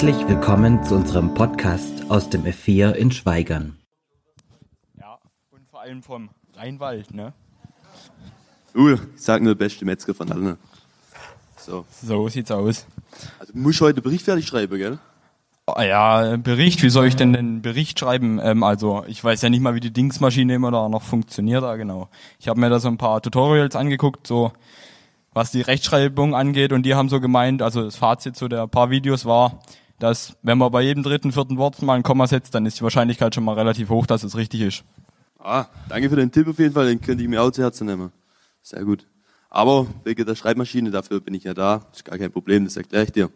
Herzlich willkommen zu unserem Podcast aus dem F4 in Schweigern. Ja, und vor allem vom Rheinwald, ne? Uh, ich sag nur beste Metzger von allen. So. So sieht's aus. Also du musst heute Bericht fertig schreiben, gell? Oh, ja, Bericht, wie soll ich denn den Bericht schreiben? Ähm, also, ich weiß ja nicht mal, wie die Dingsmaschine immer da noch funktioniert, da genau. Ich habe mir da so ein paar Tutorials angeguckt, so was die Rechtschreibung angeht und die haben so gemeint, also das Fazit zu der paar Videos war, dass wenn man bei jedem dritten, vierten Wort mal ein Komma setzt, dann ist die Wahrscheinlichkeit schon mal relativ hoch, dass es richtig ist. Ah, danke für den Tipp auf jeden Fall, den könnte ich mir auch zu Herzen nehmen. Sehr gut. Aber wegen der Schreibmaschine, dafür bin ich ja da, ist gar kein Problem, das erkläre ich dir.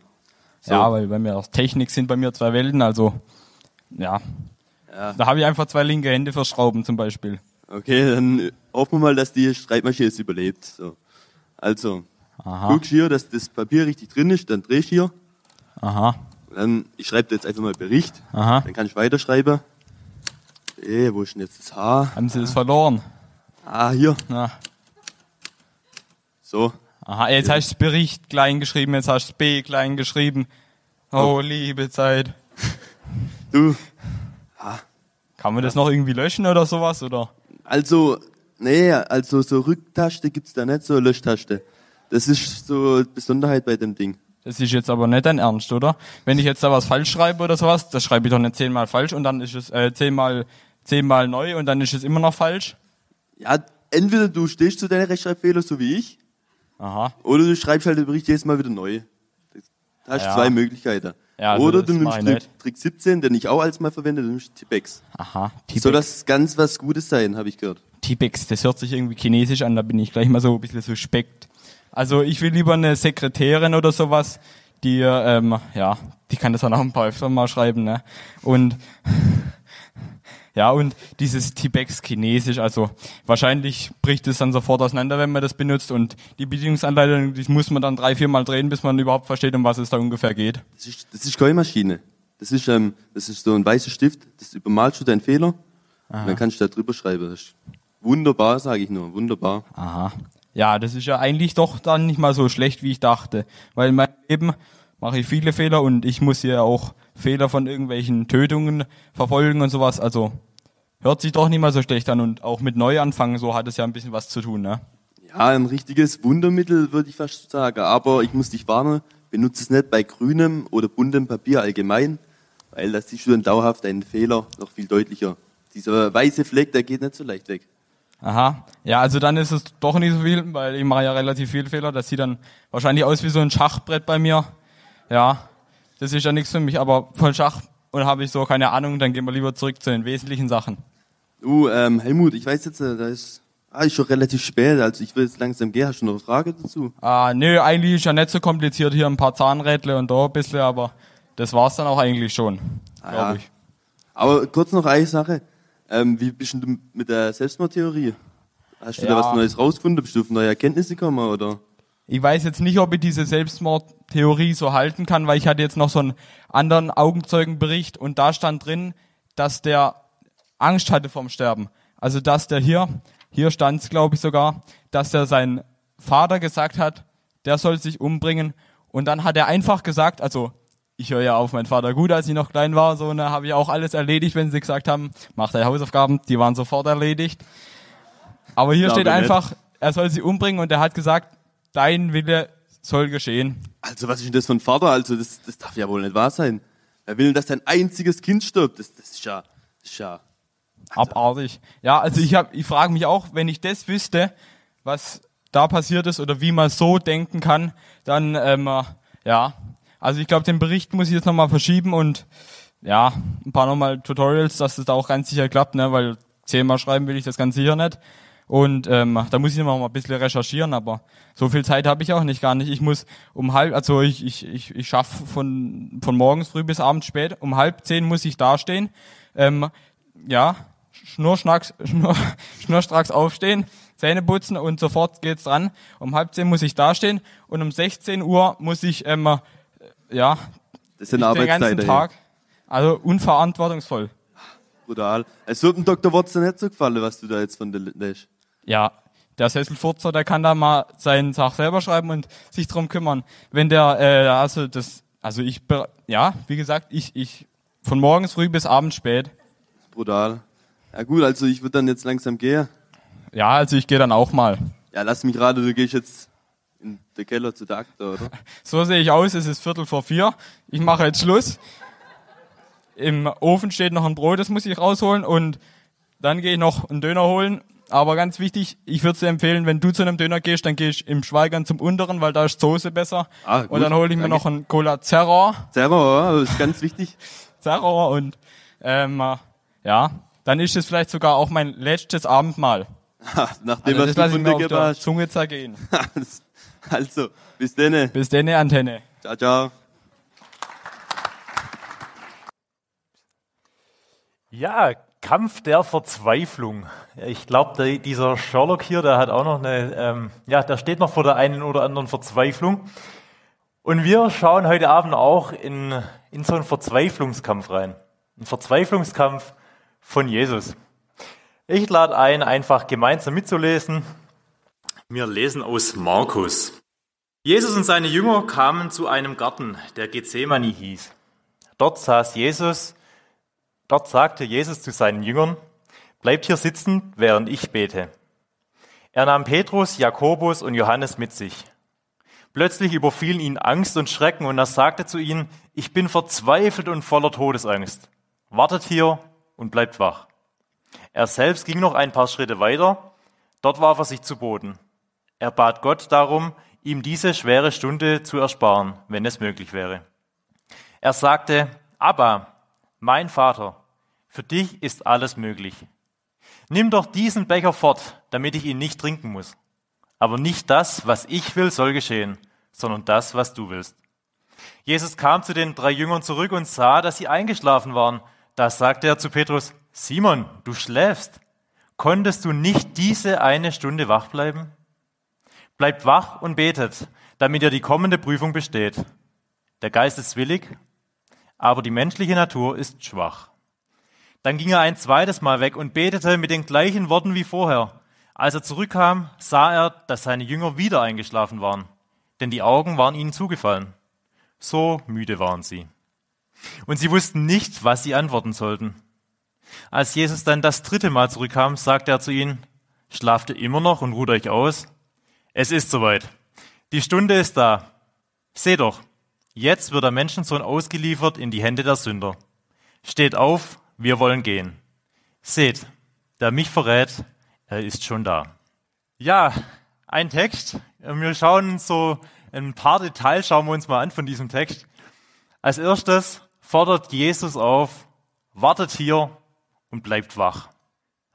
So. Ja, weil bei mir aus Technik sind bei mir zwei Welten, also ja. Ja. Da habe ich einfach zwei linke Hände für Schrauben zum Beispiel. Okay, dann hoffen wir mal, dass die Schreibmaschine es überlebt. So. Also, Aha. guckst hier, dass das Papier richtig drin ist, dann drehst hier. Aha. Und dann, ich schreibe jetzt einfach mal Bericht. Aha. Dann kann ich weiterschreiben. Eh, wo ist denn jetzt das H? Haben Sie das verloren? Ah, hier. Ja. So. Aha, jetzt hast du Bericht klein geschrieben, jetzt hast du B klein geschrieben. Oh, liebe Zeit. Du, Kann man das noch irgendwie löschen oder sowas? Oder? Also, nee, also so Rücktaste gibt's da nicht, so Löschtaste. Das ist so die Besonderheit bei dem Ding. Das ist jetzt aber nicht dein Ernst, oder? Wenn ich jetzt da was falsch schreibe oder sowas, das schreibe ich doch nicht zehnmal falsch und dann ist es äh, zehnmal, zehnmal neu und dann ist es immer noch falsch. Ja, entweder du stehst zu deinen Rechtschreibfehlern, so wie ich, Aha. oder du schreibst halt den Bericht jedes Mal wieder neu. Da hast du Ja. zwei Möglichkeiten. Ja, also oder du nimmst Trick. Trick 17, den ich auch als mal verwende, du nimmst Tipex. Aha. Soll das ganz was Gutes sein, habe ich gehört. Tipex, das hört sich irgendwie chinesisch an, da bin ich gleich mal so ein bisschen suspekt. Also ich will lieber eine Sekretärin oder sowas, die, ähm, ja, die kann das dann auch ein paar öfter mal schreiben, ne? Und, ja, und dieses Tipex chinesisch, also wahrscheinlich bricht es dann sofort auseinander, wenn man das benutzt und die Bedienungsanleitung, die muss man dann drei, vier Mal drehen, bis man überhaupt versteht, um was es da ungefähr geht. Das ist, das ist keine Maschine. Das ist, ähm, das ist so ein weißer Stift, das übermalst du deinen Fehler und dann kannst du da drüber schreiben. Das ist wunderbar, sage ich nur, wunderbar. Aha. Ja, das ist ja eigentlich doch dann nicht mal so schlecht, wie ich dachte. Weil in meinem Leben mache ich viele Fehler und ich muss ja auch Fehler von irgendwelchen Tötungen verfolgen und sowas. Also hört sich doch nicht mal so schlecht an und auch mit Neuanfangen, so hat es ja ein bisschen was zu tun, ne? Ja, ein richtiges Wundermittel, würde ich fast sagen. Aber ich muss dich warnen, benutze es nicht bei grünem oder buntem Papier allgemein, weil da siehst du dann dauerhaft einen Fehler noch viel deutlicher. Dieser weiße Fleck, der geht nicht so leicht weg. Aha. Ja, also dann ist es doch nicht so viel, weil ich mache ja relativ viele Fehler. Das sieht dann wahrscheinlich aus wie so ein Schachbrett bei mir. Ja, das ist ja nichts für mich, aber von Schach und habe ich so keine Ahnung, dann gehen wir lieber zurück zu den wesentlichen Sachen. Du, ähm, Helmut, ich weiß jetzt, äh, da ist, ah, ist schon relativ spät, also ich will jetzt langsam gehen. Hast du noch eine Frage dazu? Ah, nö, eigentlich ist ja nicht so kompliziert. Hier ein paar Zahnrädle und da ein bisschen, aber das war's dann auch eigentlich schon, glaube ja. ich. Aber kurz noch eine Sache. Ähm, wie bist du mit der Selbstmordtheorie? Hast du Ja. da was Neues rausgefunden? Bist du auf neue Erkenntnisse gekommen, oder? Ich weiß jetzt nicht, ob ich diese Selbstmordtheorie so halten kann, weil ich hatte jetzt noch so einen anderen Augenzeugenbericht und da stand drin, dass der Angst hatte vom Sterben. Also dass der hier, hier stand's glaube ich sogar, dass der sein Vater gesagt hat, der soll sich umbringen und dann hat er einfach gesagt, also ich höre ja auf meinen Vater gut, als ich noch klein war, so ne, habe ich auch alles erledigt, wenn sie gesagt haben, mach deine Hausaufgaben, die waren sofort erledigt. Aber hier Glaube steht nicht. einfach, er soll sie umbringen und er hat gesagt, dein Wille soll geschehen. Also, was ist denn das für ein Vater? Also, das, das darf ja wohl nicht wahr sein. Er will, dass sein einziges Kind stirbt. Das, das ist ja, das ist ja, Abartig. Ja, also ich hab, ich frage mich auch, wenn ich das wüsste, was da passiert ist oder wie man so denken kann, dann ähm, äh, ja. Also ich glaube, den Bericht muss ich jetzt nochmal verschieben und ja, ein paar nochmal Tutorials, dass das da auch ganz sicher klappt, ne, weil zehnmal schreiben will ich das ganz sicher nicht. Und ähm, da muss ich noch mal ein bisschen recherchieren, aber so viel Zeit habe ich auch nicht gar nicht. Ich muss um halb, also ich, ich, ich, ich schaffe von, von morgens früh bis abends spät, um halb zehn muss ich dastehen. Ähm, ja, schnurschnacks, schnur, schnurstracks aufstehen, Zähne putzen und sofort geht's dran. Um halb zehn muss ich dastehen und um 16 Uhr muss ich, ähm, äh, ja, das sind den ganzen Arbeitszeiten. Tag. Also unverantwortungsvoll. Brutal. Es wird dem Dr. Watson nicht so gefallen, was du da jetzt von der lässt. Ja, der Sesselfurzer, der kann da mal seinen Sach selber schreiben und sich drum kümmern. Wenn der, äh, also das Also ich, ja, wie gesagt, ich, ich, von morgens früh bis abends spät. Brutal. Ja gut, also ich würde dann jetzt langsam gehen. Ja, also ich gehe dann auch mal. Ja, lass mich raten, du gehst jetzt den Keller zu der Akte, oder? So sehe ich aus, es ist Viertel vor vier. Ich mache jetzt Schluss. Im Ofen steht noch ein Brot, das muss ich rausholen und dann gehe ich noch einen Döner holen. Aber ganz wichtig, ich würde dir empfehlen, wenn du zu einem Döner gehst, dann gehst im Schweigern zum unteren, weil da ist Soße besser. Ah, gut, und dann hole ich mir danke. noch einen Cola Zerror. Server, ja, ist ganz wichtig. Zerror und ähm, äh, ja, dann ist es vielleicht sogar auch mein letztes Abendmahl. Nachdem Also das lasse ich mir auf der. Zunge zergehen. Also, bis dann. Bis denn, Antenne. Ciao, ciao. Ja, Kampf der Verzweiflung. Ich glaube, dieser Sherlock hier, der hat auch noch eine, ähm, ja, der steht noch vor der einen oder anderen Verzweiflung. Und wir schauen heute Abend auch in, in so einen Verzweiflungskampf rein. Ein Verzweiflungskampf von Jesus. Ich lade ein, einfach gemeinsam mitzulesen. Wir lesen aus Markus. Jesus und seine Jünger kamen zu einem Garten, der Gethsemane hieß. Dort saß Jesus Dort sagte Jesus zu seinen Jüngern, bleibt hier sitzen, während ich bete. Er nahm Petrus, Jakobus und Johannes mit sich. Plötzlich überfielen ihn Angst und Schrecken und er sagte zu ihnen, ich bin verzweifelt und voller Todesangst. Wartet hier und bleibt wach. Er selbst ging noch ein paar Schritte weiter, dort warf er sich zu Boden. Er bat Gott darum, ihm diese schwere Stunde zu ersparen, wenn es möglich wäre. Er sagte, Abba, mein Vater, für dich ist alles möglich. Nimm doch diesen Becher fort, damit ich ihn nicht trinken muss. Aber nicht das, was ich will, soll geschehen, sondern das, was du willst. Jesus kam zu den drei Jüngern zurück und sah, dass sie eingeschlafen waren. Da sagte er zu Petrus, Simon, du schläfst. Konntest du nicht diese eine Stunde wach bleiben? Bleibt wach und betet, damit ihr die kommende Prüfung besteht. Der Geist ist willig, aber die menschliche Natur ist schwach. Dann ging er ein zweites Mal weg und betete mit den gleichen Worten wie vorher. Als er zurückkam, sah er, dass seine Jünger wieder eingeschlafen waren, denn die Augen waren ihnen zugefallen. So müde waren sie. Und sie wussten nicht, was sie antworten sollten. Als Jesus dann das dritte Mal zurückkam, sagte er zu ihnen, schlaft ihr immer noch und ruht euch aus? Es ist soweit. Die Stunde ist da. Seht doch, jetzt wird der Menschensohn ausgeliefert in die Hände der Sünder. Steht auf, wir wollen gehen. Seht, der mich verrät, er ist schon da. Ja, ein Text. Wir schauen so ein paar Details, schauen wir uns mal an von diesem Text. Als erstes fordert Jesus auf, wartet hier und bleibt wach.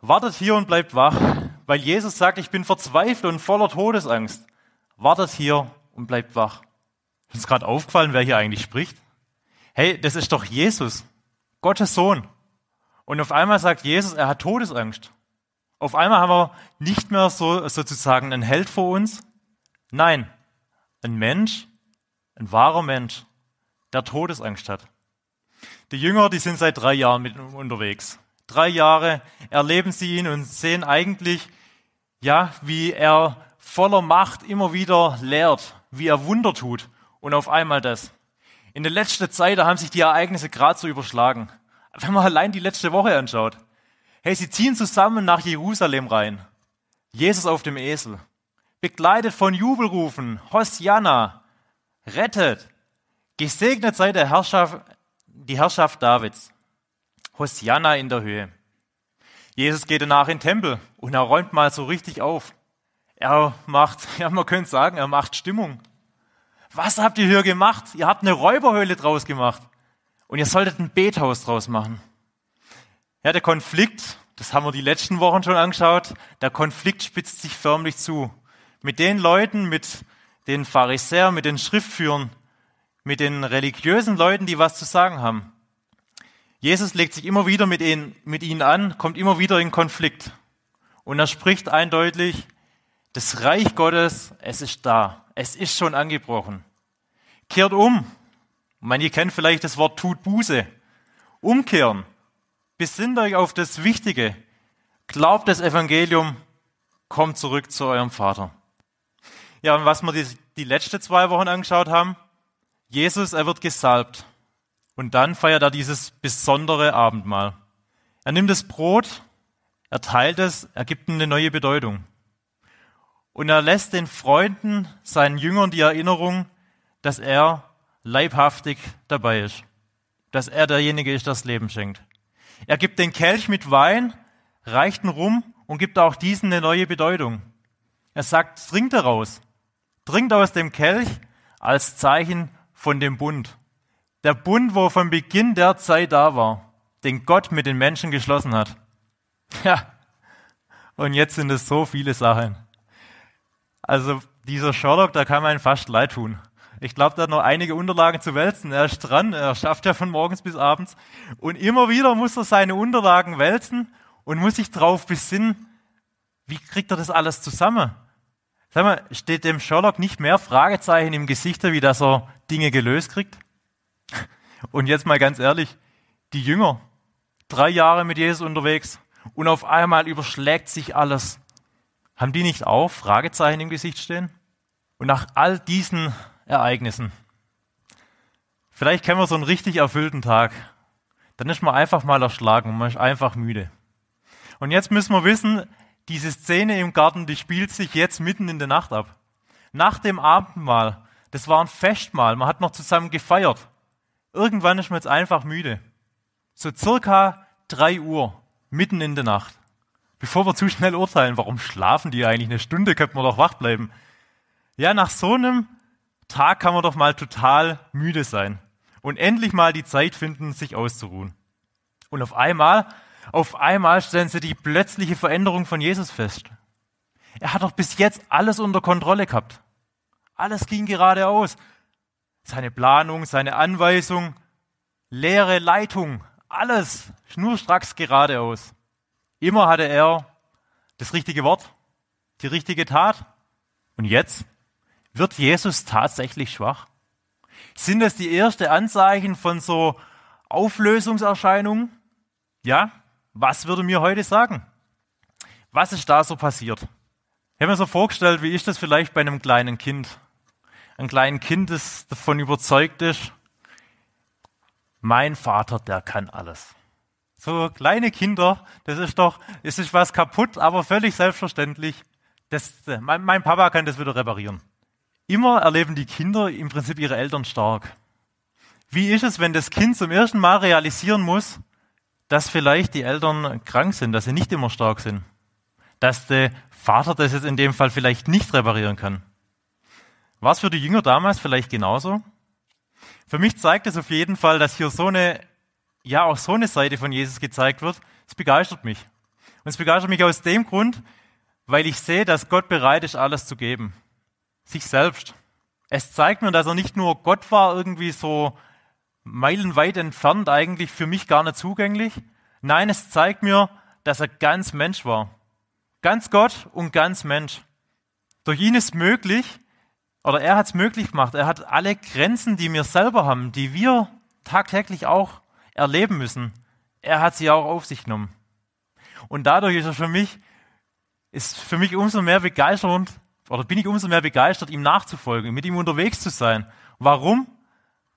Wartet hier und bleibt wach, weil Jesus sagt, ich bin verzweifelt und voller Todesangst. Wartet hier und bleibt wach. Ist uns gerade aufgefallen, wer hier eigentlich spricht? Hey, das ist doch Jesus, Gottes Sohn. Und auf einmal sagt Jesus, er hat Todesangst. Auf einmal haben wir nicht mehr so sozusagen einen Held vor uns. Nein, ein Mensch, ein wahrer Mensch, der Todesangst hat. Die Jünger, die sind seit drei Jahren mit unterwegs. Drei Jahre erleben sie ihn und sehen eigentlich, ja, wie er voller Macht immer wieder lehrt, wie er Wunder tut. Und auf einmal das. In der letzten Zeit, da haben sich die Ereignisse gerade so überschlagen. Wenn man allein die letzte Woche anschaut. Hey, sie ziehen zusammen nach Jerusalem rein. Jesus auf dem Esel. Begleitet von Jubelrufen. Hosianna. Rettet. Gesegnet sei der Herrschaft, die Herrschaft Davids. Hosianna in der Höhe. Jesus geht danach in den Tempel und er räumt mal so richtig auf. Er macht, ja, man könnte sagen, er macht Stimmung. Was habt ihr hier gemacht? Ihr habt eine Räuberhöhle draus gemacht. Und ihr solltet ein Bethaus draus machen. Ja, der Konflikt, das haben wir die letzten Wochen schon angeschaut, der Konflikt spitzt sich förmlich zu. Mit den Leuten, mit den Pharisäern, mit den Schriftführern, mit den religiösen Leuten, die was zu sagen haben. Jesus legt sich immer wieder mit ihnen, mit ihnen an, kommt immer wieder in Konflikt. Und er spricht eindeutig, das Reich Gottes, es ist da. Es ist schon angebrochen. Kehrt um. Manche kennen vielleicht das Wort tut Buße. Umkehren. Besinnt euch auf das Wichtige. Glaubt das Evangelium. Kommt zurück zu eurem Vater. Ja, und was wir die, die letzten zwei Wochen angeschaut haben, Jesus, er wird gesalbt. Und dann feiert er dieses besondere Abendmahl. Er nimmt das Brot, er teilt es, er gibt ihm eine neue Bedeutung. Und er lässt den Freunden, seinen Jüngern die Erinnerung, dass er leibhaftig dabei ist. Dass er derjenige ist, der das Leben schenkt. Er gibt den Kelch mit Wein, reicht ihn rum und gibt auch diesen eine neue Bedeutung. Er sagt, trinkt daraus. Trinkt aus dem Kelch als Zeichen von dem Bund. Der Bund, wo von Beginn der Zeit da war, den Gott mit den Menschen geschlossen hat. Ja, und jetzt sind es so viele Sachen. Also dieser Sherlock, da kann man fast leid tun. Ich glaube, der hat noch einige Unterlagen zu wälzen. Er ist dran, er schafft ja von morgens bis abends. Und immer wieder muss er seine Unterlagen wälzen und muss sich darauf besinnen, wie kriegt er das alles zusammen? Sag mal, steht dem Sherlock nicht mehr Fragezeichen im Gesicht, wie dass er Dinge gelöst kriegt? Und jetzt mal ganz ehrlich, die Jünger, drei Jahre mit Jesus unterwegs und auf einmal überschlägt sich alles. Haben die nicht auch Fragezeichen im Gesicht stehen? Und nach all diesen Ereignissen, vielleicht kennen wir so einen richtig erfüllten Tag, dann ist man einfach mal erschlagen und man ist einfach müde. Und jetzt müssen wir wissen, diese Szene im Garten, die spielt sich jetzt mitten in der Nacht ab. Nach dem Abendmahl, das war ein Festmahl, man hat noch zusammen gefeiert. Irgendwann ist man jetzt einfach müde. So circa drei Uhr, mitten in der Nacht. Bevor wir zu schnell urteilen, warum schlafen die eigentlich eine Stunde, könnten wir doch wach bleiben. Ja, nach so einem Tag kann man doch mal total müde sein und endlich mal die Zeit finden, sich auszuruhen. Und auf einmal, auf einmal stellen sie die plötzliche Veränderung von Jesus fest. Er hat doch bis jetzt alles unter Kontrolle gehabt. Alles ging geradeaus. Seine Planung, seine Anweisung, leere Leitung, alles schnurstracks geradeaus. Immer hatte er das richtige Wort, die richtige Tat. Und jetzt wird Jesus tatsächlich schwach? Sind das die ersten Anzeichen von so Auflösungserscheinungen? Ja, was würde mir heute sagen? Was ist da so passiert? Ich habe mir so vorgestellt, wie ist das vielleicht bei einem kleinen Kind? Ein kleines Kind, das davon überzeugt ist, mein Vater, der kann alles. So kleine Kinder, das ist doch, es ist was kaputt, aber völlig selbstverständlich. Das, mein, mein Papa kann das wieder reparieren. Immer erleben die Kinder im Prinzip ihre Eltern stark. Wie ist es, wenn das Kind zum ersten Mal realisieren muss, dass vielleicht die Eltern krank sind, dass sie nicht immer stark sind? Dass der Vater das jetzt in dem Fall vielleicht nicht reparieren kann? War es für die Jünger damals vielleicht genauso? Für mich zeigt es auf jeden Fall, dass hier so eine, ja, auch so eine Seite von Jesus gezeigt wird. Es begeistert mich. Und es begeistert mich aus dem Grund, weil ich sehe, dass Gott bereit ist, alles zu geben sich selbst. Es zeigt mir, dass er nicht nur Gott war, irgendwie so meilenweit entfernt, eigentlich für mich gar nicht zugänglich. Nein, es zeigt mir, dass er ganz Mensch war. Ganz Gott und ganz Mensch. Durch ihn ist möglich, oder er hat es möglich gemacht, er hat alle Grenzen, die wir selber haben, die wir tagtäglich auch erleben müssen, er hat sie auch auf sich genommen. Und dadurch ist er für mich, ist für mich umso mehr begeisternd, oder bin ich umso mehr begeistert, ihm nachzufolgen, mit ihm unterwegs zu sein. Warum?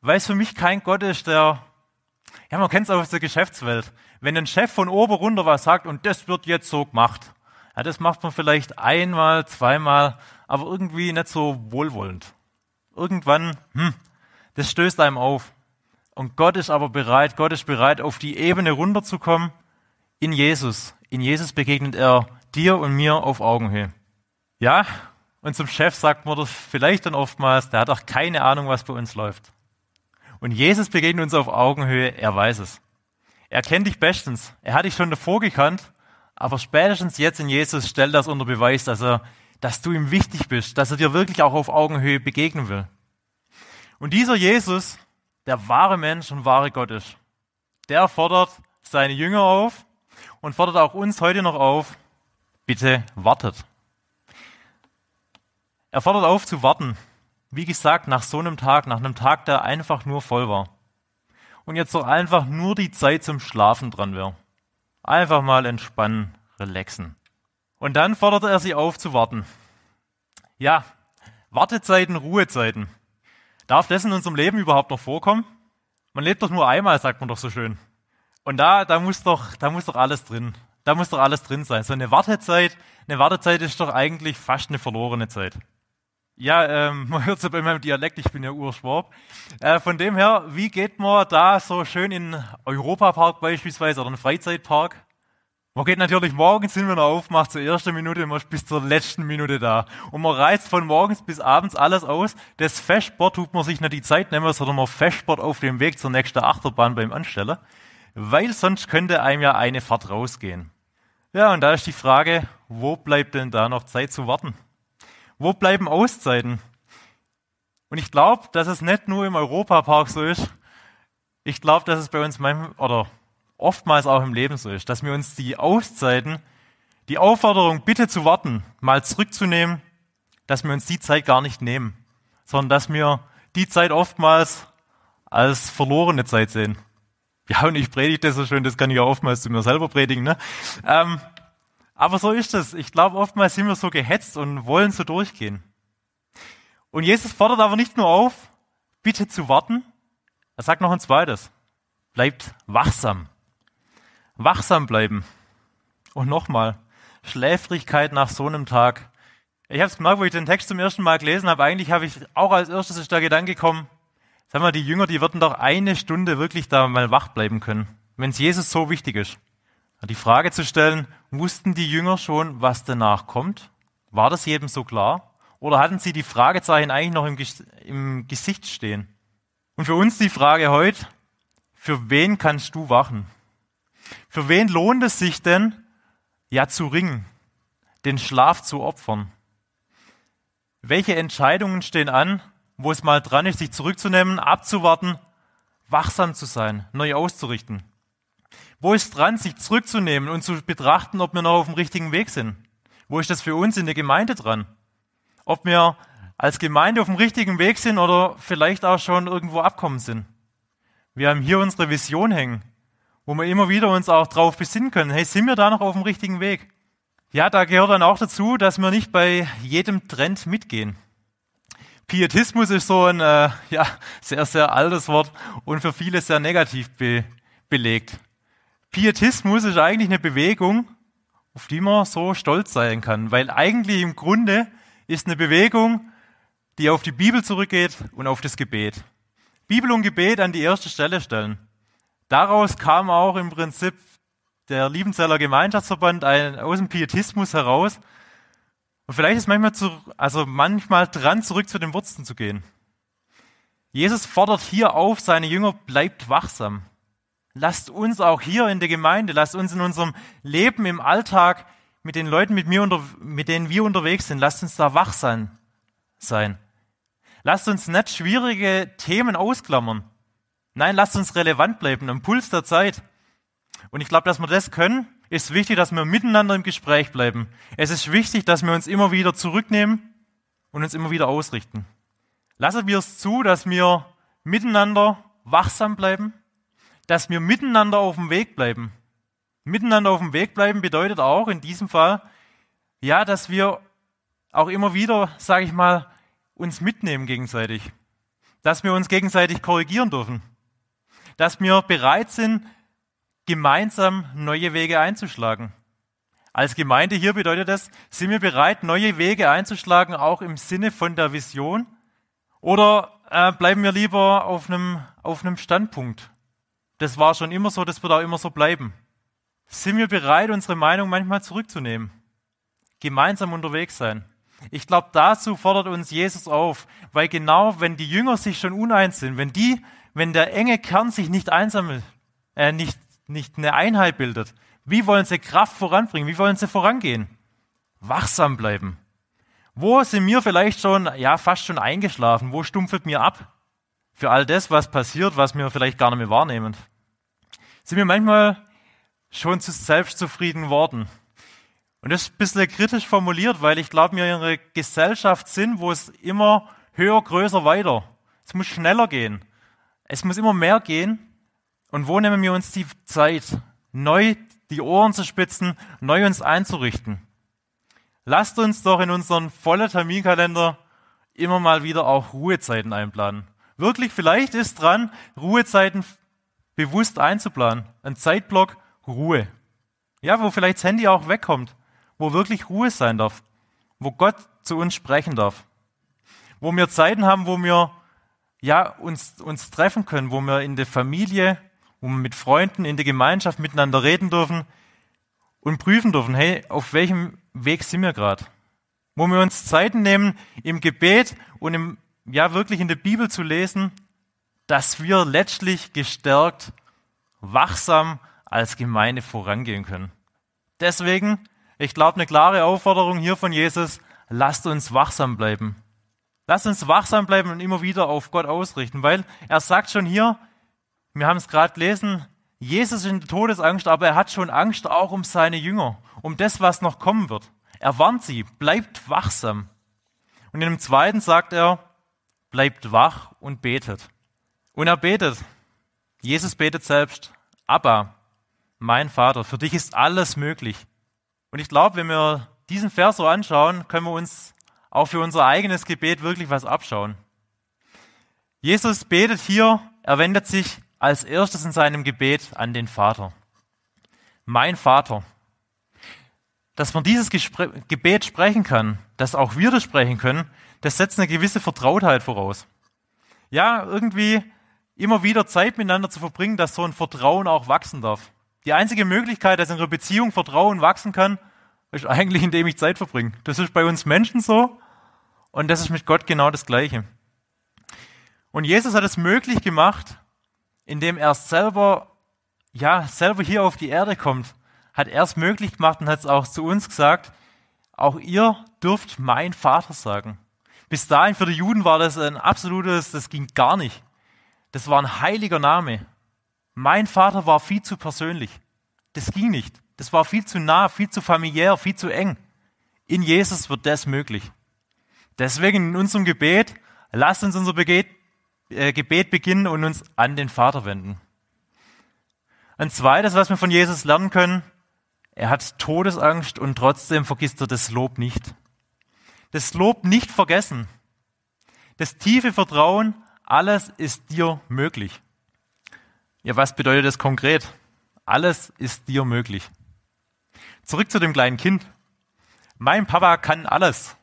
Weil es für mich kein Gott ist, der, ja, man kennt es auch aus der Geschäftswelt. Wenn ein Chef von oben runter was sagt und das wird jetzt so gemacht, ja, das macht man vielleicht einmal, zweimal, aber irgendwie nicht so wohlwollend. Irgendwann, hm, das stößt einem auf. Und Gott ist aber bereit, Gott ist bereit, auf die Ebene runterzukommen in Jesus. In Jesus begegnet er dir und mir auf Augenhöhe. Ja, und zum Chef sagt man das vielleicht dann oftmals, der hat auch keine Ahnung, was bei uns läuft. Und Jesus begegnet uns auf Augenhöhe, er weiß es. Er kennt dich bestens. Er hat dich schon davor gekannt, aber spätestens jetzt in Jesus stellt das unter Beweis, dass er, dass du ihm wichtig bist, dass er dir wirklich auch auf Augenhöhe begegnen will. Und dieser Jesus, der wahre Mensch und wahre Gott ist, der fordert seine Jünger auf und fordert auch uns heute noch auf, bitte wartet. Er fordert auf zu warten. Wie gesagt, nach so einem Tag, nach einem Tag, der einfach nur voll war. Und jetzt doch einfach nur die Zeit zum Schlafen dran wäre. Einfach mal entspannen, relaxen. Und dann forderte er sie auf zu warten. Ja, Wartezeiten, Ruhezeiten. Darf das in unserem Leben überhaupt noch vorkommen? Man lebt doch nur einmal, sagt man doch so schön. Und da, da muss doch, da muss doch alles drin. Da muss doch alles drin sein. So eine Wartezeit, eine Wartezeit ist doch eigentlich fast eine verlorene Zeit. Ja, ähm, man hört es ja bei meinem Dialekt, ich bin ja Urschwab. Äh, von dem her, wie geht man da so schön in Europapark beispielsweise oder einen Freizeitpark? Man geht natürlich morgens hin, wenn er aufmacht, zur ersten Minute, man ist bis zur letzten Minute da. Und man reizt von morgens bis abends alles aus. Das Festsport tut man sich nicht die Zeit nehmen, sondern man Festsport auf dem Weg zur nächsten Achterbahn beim Ansteller. Weil sonst könnte einem ja eine Fahrt rausgehen. Ja, und da ist die Frage, wo bleibt denn da noch Zeit zu warten? Wo bleiben Auszeiten? Und ich glaube, dass es nicht nur im Europapark so ist. Ich glaube, dass es bei uns manchmal, oder oftmals auch im Leben so ist, dass wir uns die Auszeiten, die Aufforderung, bitte zu warten, mal zurückzunehmen, dass wir uns die Zeit gar nicht nehmen, sondern dass wir die Zeit oftmals als verlorene Zeit sehen. Ja, und ich predige das so schön, das kann ich ja oftmals zu mir selber predigen. Ne? Ähm, aber so ist es. Ich glaube, oftmals sind wir so gehetzt und wollen so durchgehen. Und Jesus fordert aber nicht nur auf, bitte zu warten. Er sagt noch ein zweites. Bleibt wachsam. Wachsam bleiben. Und nochmal, Schläfrigkeit nach so einem Tag. Ich habe es gemerkt, wo ich den Text zum ersten Mal gelesen habe. Eigentlich habe ich auch als erstes ist der Gedanke gekommen, sag mal, die Jünger, die würden doch eine Stunde wirklich da mal wach bleiben können, wenn es Jesus so wichtig ist. Die Frage zu stellen, wussten die Jünger schon, was danach kommt? War das jedem so klar? Oder hatten sie die Fragezeichen eigentlich noch im, im Gesicht stehen? Und für uns die Frage heute, für wen kannst du wachen? Für wen lohnt es sich denn, ja zu ringen, den Schlaf zu opfern? Welche Entscheidungen stehen an, wo es mal dran ist, sich zurückzunehmen, abzuwarten, wachsam zu sein, neu auszurichten? Wo ist dran, sich zurückzunehmen und zu betrachten, ob wir noch auf dem richtigen Weg sind? Wo ist das für uns in der Gemeinde dran? Ob wir als Gemeinde auf dem richtigen Weg sind oder vielleicht auch schon irgendwo abkommen sind. Wir haben hier unsere Vision hängen, wo wir immer wieder uns auch drauf besinnen können. Hey, sind wir da noch auf dem richtigen Weg? Ja, da gehört dann auch dazu, dass wir nicht bei jedem Trend mitgehen. Pietismus ist so ein äh, ja, sehr, sehr altes Wort und für viele sehr negativ be belegt. Pietismus ist eigentlich eine Bewegung, auf die man so stolz sein kann, weil eigentlich im Grunde ist eine Bewegung, die auf die Bibel zurückgeht und auf das Gebet. Bibel und Gebet an die erste Stelle stellen. Daraus kam auch im Prinzip der Liebenzeller Gemeinschaftsverband ein, aus dem Pietismus heraus. Und vielleicht ist manchmal, zu, also manchmal dran, zurück zu den Wurzeln zu gehen. Jesus fordert hier auf, seine Jünger, bleibt wachsam. Lasst uns auch hier in der Gemeinde, lasst uns in unserem Leben im Alltag mit den Leuten, mit, mir unter, mit denen wir unterwegs sind, lasst uns da wach sein. sein. Lasst uns nicht schwierige Themen ausklammern. Nein, lasst uns relevant bleiben, am Puls der Zeit. Und ich glaube, dass wir das können, ist wichtig, dass wir miteinander im Gespräch bleiben. Es ist wichtig, dass wir uns immer wieder zurücknehmen und uns immer wieder ausrichten. Lassen wir es zu, dass wir miteinander wachsam bleiben, dass wir miteinander auf dem Weg bleiben. Miteinander auf dem Weg bleiben bedeutet auch in diesem Fall, ja, dass wir auch immer wieder, sage ich mal, uns mitnehmen gegenseitig. Dass wir uns gegenseitig korrigieren dürfen. Dass wir bereit sind, gemeinsam neue Wege einzuschlagen. Als Gemeinde hier bedeutet das, sind wir bereit, neue Wege einzuschlagen, auch im Sinne von der Vision? Oder äh, bleiben wir lieber auf einem, auf einem Standpunkt? Das war schon immer so, das wird auch immer so bleiben. Sind wir bereit, unsere Meinung manchmal zurückzunehmen? Gemeinsam unterwegs sein. Ich glaube, dazu fordert uns Jesus auf, weil genau, wenn die Jünger sich schon uneins sind, wenn die, wenn der enge Kern sich nicht einsam, äh, nicht, nicht eine Einheit bildet, wie wollen sie Kraft voranbringen? Wie wollen sie vorangehen? Wachsam bleiben. Wo sind wir vielleicht schon, ja, fast schon eingeschlafen? Wo stumpft mir ab? Für all das, was passiert, was wir vielleicht gar nicht mehr wahrnehmen sind wir manchmal schon zu selbstzufrieden worden. Und das ist ein bisschen kritisch formuliert, weil ich glaube, wir in einer Gesellschaft sind, wo es immer höher, größer, weiter. Es muss schneller gehen. Es muss immer mehr gehen. Und wo nehmen wir uns die Zeit, neu die Ohren zu spitzen, neu uns einzurichten? Lasst uns doch in unseren vollen Terminkalender immer mal wieder auch Ruhezeiten einplanen. Wirklich, vielleicht ist dran, Ruhezeiten bewusst einzuplanen. Ein Zeitblock Ruhe. Ja, wo vielleicht das Handy auch wegkommt. Wo wirklich Ruhe sein darf. Wo Gott zu uns sprechen darf. Wo wir Zeiten haben, wo wir ja, uns, uns treffen können, wo wir in der Familie, wo wir mit Freunden in der Gemeinschaft miteinander reden dürfen und prüfen dürfen, hey, auf welchem Weg sind wir gerade? Wo wir uns Zeiten nehmen, im Gebet und im, ja, wirklich in der Bibel zu lesen, dass wir letztlich gestärkt, wachsam als Gemeinde vorangehen können. Deswegen, ich glaube, eine klare Aufforderung hier von Jesus, lasst uns wachsam bleiben. Lasst uns wachsam bleiben und immer wieder auf Gott ausrichten, weil er sagt schon hier, wir haben es gerade gelesen, Jesus ist in Todesangst, aber er hat schon Angst auch um seine Jünger, um das, was noch kommen wird. Er warnt sie, bleibt wachsam. Und in dem zweiten sagt er, bleibt wach und betet. Und er betet. Jesus betet selbst, Abba, mein Vater, für dich ist alles möglich. Und ich glaube, wenn wir diesen Vers so anschauen, können wir uns auch für unser eigenes Gebet wirklich was abschauen. Jesus betet hier, er wendet sich als erstes in seinem Gebet an den Vater. Mein Vater. Dass man dieses Gespr Gebet sprechen kann, dass auch wir das sprechen können, das setzt eine gewisse Vertrautheit voraus. Ja, irgendwie immer wieder Zeit miteinander zu verbringen, dass so ein Vertrauen auch wachsen darf. Die einzige Möglichkeit, dass in einer Beziehung Vertrauen wachsen kann, ist eigentlich, indem ich Zeit verbringe. Das ist bei uns Menschen so und das ist mit Gott genau das Gleiche. Und Jesus hat es möglich gemacht, indem er selber, ja, selber hier auf die Erde kommt, hat er es möglich gemacht und hat es auch zu uns gesagt, auch ihr dürft mein Vater sagen. Bis dahin für die Juden war das ein absolutes, das ging gar nicht. Das war ein heiliger Name. Mein Vater war viel zu persönlich. Das ging nicht. Das war viel zu nah, viel zu familiär, viel zu eng. In Jesus wird das möglich. Deswegen in unserem Gebet, lasst uns unser Gebet, äh, Gebet beginnen und uns an den Vater wenden. Ein zweites, was wir von Jesus lernen können, er hat Todesangst und trotzdem vergisst er das Lob nicht. Das Lob nicht vergessen. Das tiefe Vertrauen, alles ist dir möglich. Ja, was bedeutet das konkret? Alles ist dir möglich. Zurück zu dem kleinen Kind. Mein Papa kann alles.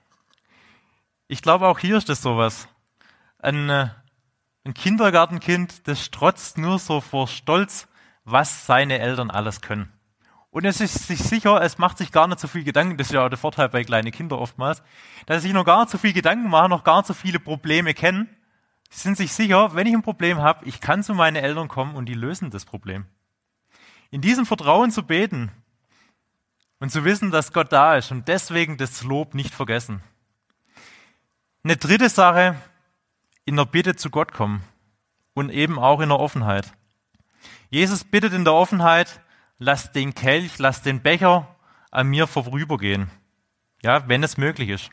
Ich glaube, auch hier ist das sowas. Ein, äh, ein Kindergartenkind, das strotzt nur so vor Stolz, was seine Eltern alles können. Und es ist sich sicher, es macht sich gar nicht so viel Gedanken, das ist ja auch der Vorteil bei kleinen Kindern oftmals, dass sie sich noch gar nicht so viel Gedanken machen, noch gar nicht so viele Probleme kennen. Sie sind sich sicher, wenn ich ein Problem habe, ich kann zu meinen Eltern kommen und die lösen das Problem. In diesem Vertrauen zu beten und zu wissen, dass Gott da ist und deswegen das Lob nicht vergessen. Eine dritte Sache, in der Bitte zu Gott kommen und eben auch in der Offenheit. Jesus bittet in der Offenheit, lass den Kelch, lass den Becher an mir vorübergehen. Ja, wenn es möglich ist.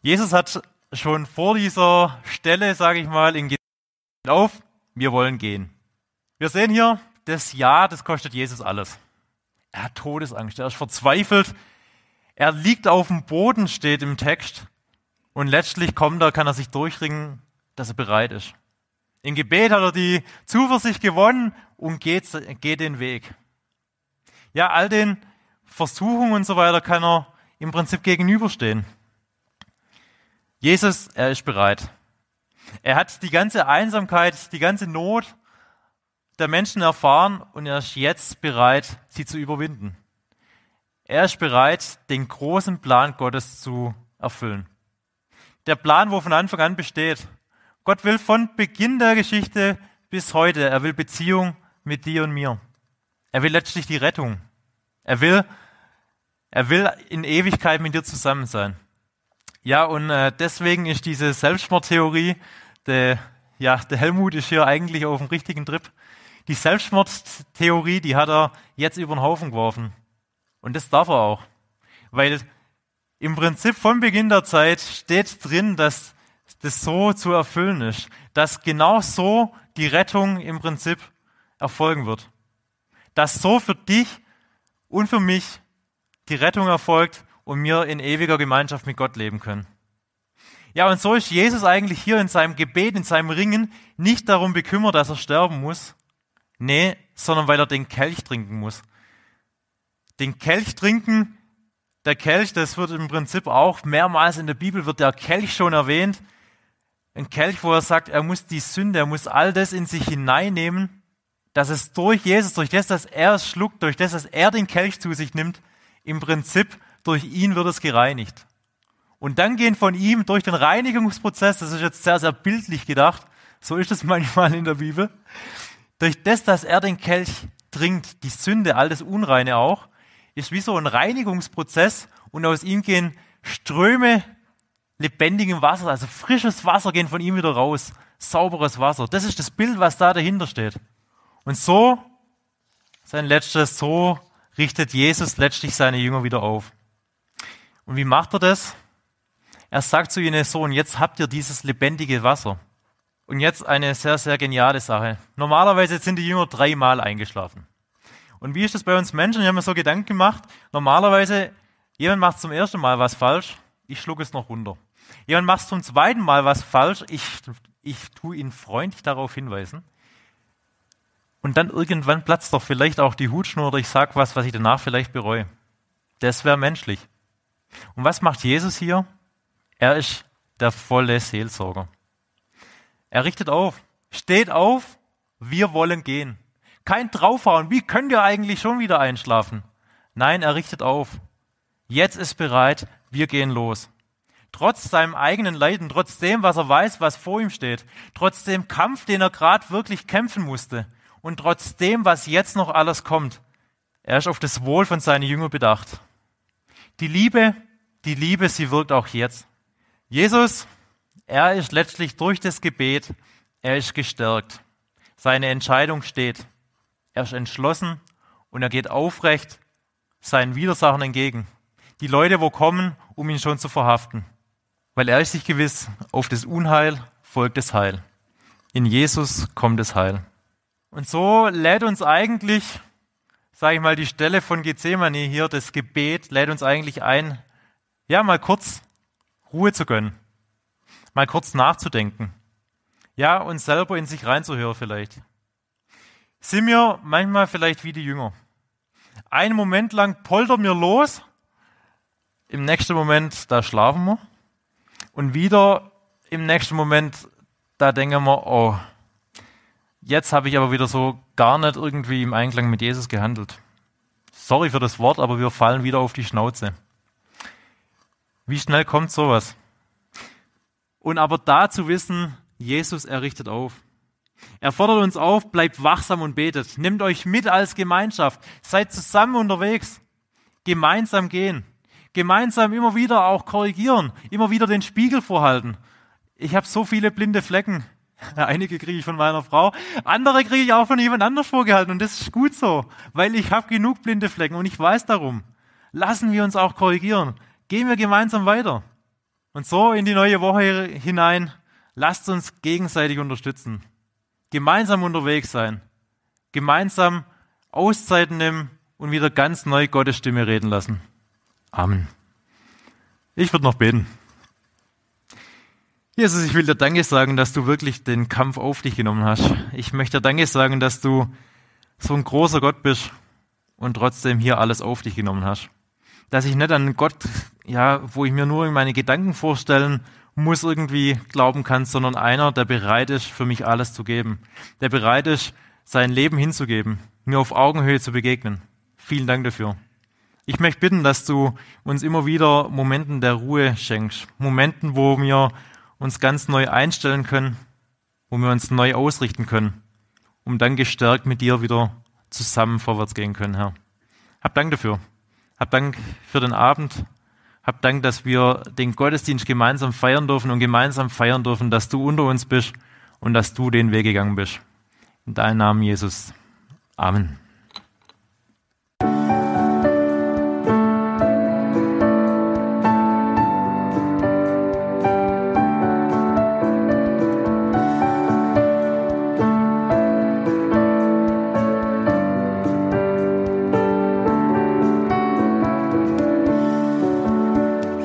Jesus hat schon vor dieser Stelle, sage ich mal, in auf, wir wollen gehen. Wir sehen hier, das Ja, das kostet Jesus alles. Er hat Todesangst, er ist verzweifelt, er liegt auf dem Boden, steht im Text, und letztlich kommt er, kann er sich durchringen, dass er bereit ist. Im Gebet hat er die Zuversicht gewonnen und geht, geht den Weg. Ja, all den Versuchungen und so weiter kann er im Prinzip gegenüberstehen. Jesus, er ist bereit. Er hat die ganze Einsamkeit, die ganze Not der Menschen erfahren und er ist jetzt bereit, sie zu überwinden. Er ist bereit, den großen Plan Gottes zu erfüllen. Der Plan, wo von Anfang an besteht. Gott will von Beginn der Geschichte bis heute, er will Beziehung mit dir und mir. Er will letztlich die Rettung. Er will, er will in Ewigkeit mit dir zusammen sein. Ja, und äh, deswegen ist diese Selbstmordtheorie, der, ja, der Helmut ist hier eigentlich auf dem richtigen Trip. Die Selbstmordtheorie, die hat er jetzt über den Haufen geworfen. Und das darf er auch. Weil im Prinzip von Beginn der Zeit steht drin, dass das so zu erfüllen ist, dass genau so die Rettung im Prinzip erfolgen wird. Dass so für dich und für mich die Rettung erfolgt und wir in ewiger Gemeinschaft mit Gott leben können. Ja, und so ist Jesus eigentlich hier in seinem Gebet, in seinem Ringen nicht darum bekümmert, dass er sterben muss. Nee, sondern weil er den Kelch trinken muss. Den Kelch trinken, der Kelch, das wird im Prinzip auch mehrmals in der Bibel wird der Kelch schon erwähnt. Ein Kelch, wo er sagt, er muss die Sünde, er muss all das in sich hineinnehmen, dass es durch Jesus, durch das, dass er es schluckt, durch das, dass er den Kelch zu sich nimmt, im Prinzip durch ihn wird es gereinigt. Und dann gehen von ihm durch den Reinigungsprozess, das ist jetzt sehr, sehr bildlich gedacht, so ist es manchmal in der Bibel, durch das, dass er den Kelch trinkt, die Sünde, all das Unreine auch, ist wie so ein Reinigungsprozess und aus ihm gehen Ströme lebendigem Wasser, also frisches Wasser gehen von ihm wieder raus, sauberes Wasser. Das ist das Bild, was da dahinter steht. Und so, sein letztes, so richtet Jesus letztlich seine Jünger wieder auf. Und wie macht er das? Er sagt zu ihnen so, und jetzt habt ihr dieses lebendige Wasser. Und jetzt eine sehr, sehr geniale Sache. Normalerweise sind die Jünger dreimal eingeschlafen. Und wie ist das bei uns Menschen? Ich habe mir so Gedanken gemacht. Normalerweise, jemand macht zum ersten Mal was falsch, ich schlug es noch runter. Jemand macht zum zweiten Mal was falsch, ich, ich tue ihn freundlich darauf hinweisen. Und dann irgendwann platzt doch vielleicht auch die Hutschnur oder ich sage was, was ich danach vielleicht bereue. Das wäre menschlich. Und was macht Jesus hier? Er ist der volle Seelsorger. Er richtet auf, steht auf, wir wollen gehen. Kein draufhauen, wie könnt ihr eigentlich schon wieder einschlafen? Nein, er richtet auf. Jetzt ist bereit, wir gehen los. Trotz seinem eigenen Leiden, trotz dem, was er weiß, was vor ihm steht, trotz dem Kampf, den er gerade wirklich kämpfen musste und trotz dem, was jetzt noch alles kommt, er ist auf das Wohl von seinen Jüngern bedacht. Die Liebe, die Liebe, sie wirkt auch jetzt. Jesus er ist letztlich durch das Gebet, er ist gestärkt. Seine Entscheidung steht. Er ist entschlossen und er geht aufrecht seinen Widersachern entgegen. Die Leute, wo kommen, um ihn schon zu verhaften. Weil er ist sich gewiss, auf das Unheil folgt das Heil. In Jesus kommt das Heil. Und so lädt uns eigentlich, sage ich mal, die Stelle von Gethsemane hier, das Gebet, lädt uns eigentlich ein, ja, mal kurz Ruhe zu gönnen mal kurz nachzudenken. Ja, und selber in sich reinzuhören vielleicht. Sind wir manchmal vielleicht wie die Jünger. Einen Moment lang poltern wir los, im nächsten Moment, da schlafen wir. Und wieder im nächsten Moment, da denken wir, oh, jetzt habe ich aber wieder so gar nicht irgendwie im Einklang mit Jesus gehandelt. Sorry für das Wort, aber wir fallen wieder auf die Schnauze. Wie schnell kommt sowas? Und aber da zu wissen, Jesus errichtet auf. Er fordert uns auf, bleibt wachsam und betet. Nehmt euch mit als Gemeinschaft. Seid zusammen unterwegs. Gemeinsam gehen. Gemeinsam immer wieder auch korrigieren. Immer wieder den Spiegel vorhalten. Ich habe so viele blinde Flecken. Einige kriege ich von meiner Frau, andere kriege ich auch von jemand anders vorgehalten. Und das ist gut so, weil ich habe genug blinde Flecken und ich weiß darum. Lassen wir uns auch korrigieren. Gehen wir gemeinsam weiter. Und so in die neue Woche hinein, lasst uns gegenseitig unterstützen. Gemeinsam unterwegs sein. Gemeinsam Auszeiten nehmen und wieder ganz neu Gottes Stimme reden lassen. Amen. Ich würde noch beten. Jesus, ich will dir Danke sagen, dass du wirklich den Kampf auf dich genommen hast. Ich möchte dir Danke sagen, dass du so ein großer Gott bist und trotzdem hier alles auf dich genommen hast dass ich nicht an Gott, ja, wo ich mir nur meine Gedanken vorstellen muss, irgendwie glauben kann, sondern einer, der bereit ist, für mich alles zu geben. Der bereit ist, sein Leben hinzugeben, mir auf Augenhöhe zu begegnen. Vielen Dank dafür. Ich möchte bitten, dass du uns immer wieder Momenten der Ruhe schenkst. Momenten, wo wir uns ganz neu einstellen können, wo wir uns neu ausrichten können, um dann gestärkt mit dir wieder zusammen vorwärts gehen können, Herr. Hab Dank dafür. Hab Dank für den Abend. Hab Dank, dass wir den Gottesdienst gemeinsam feiern dürfen und gemeinsam feiern dürfen, dass du unter uns bist und dass du den Weg gegangen bist. In deinem Namen, Jesus. Amen.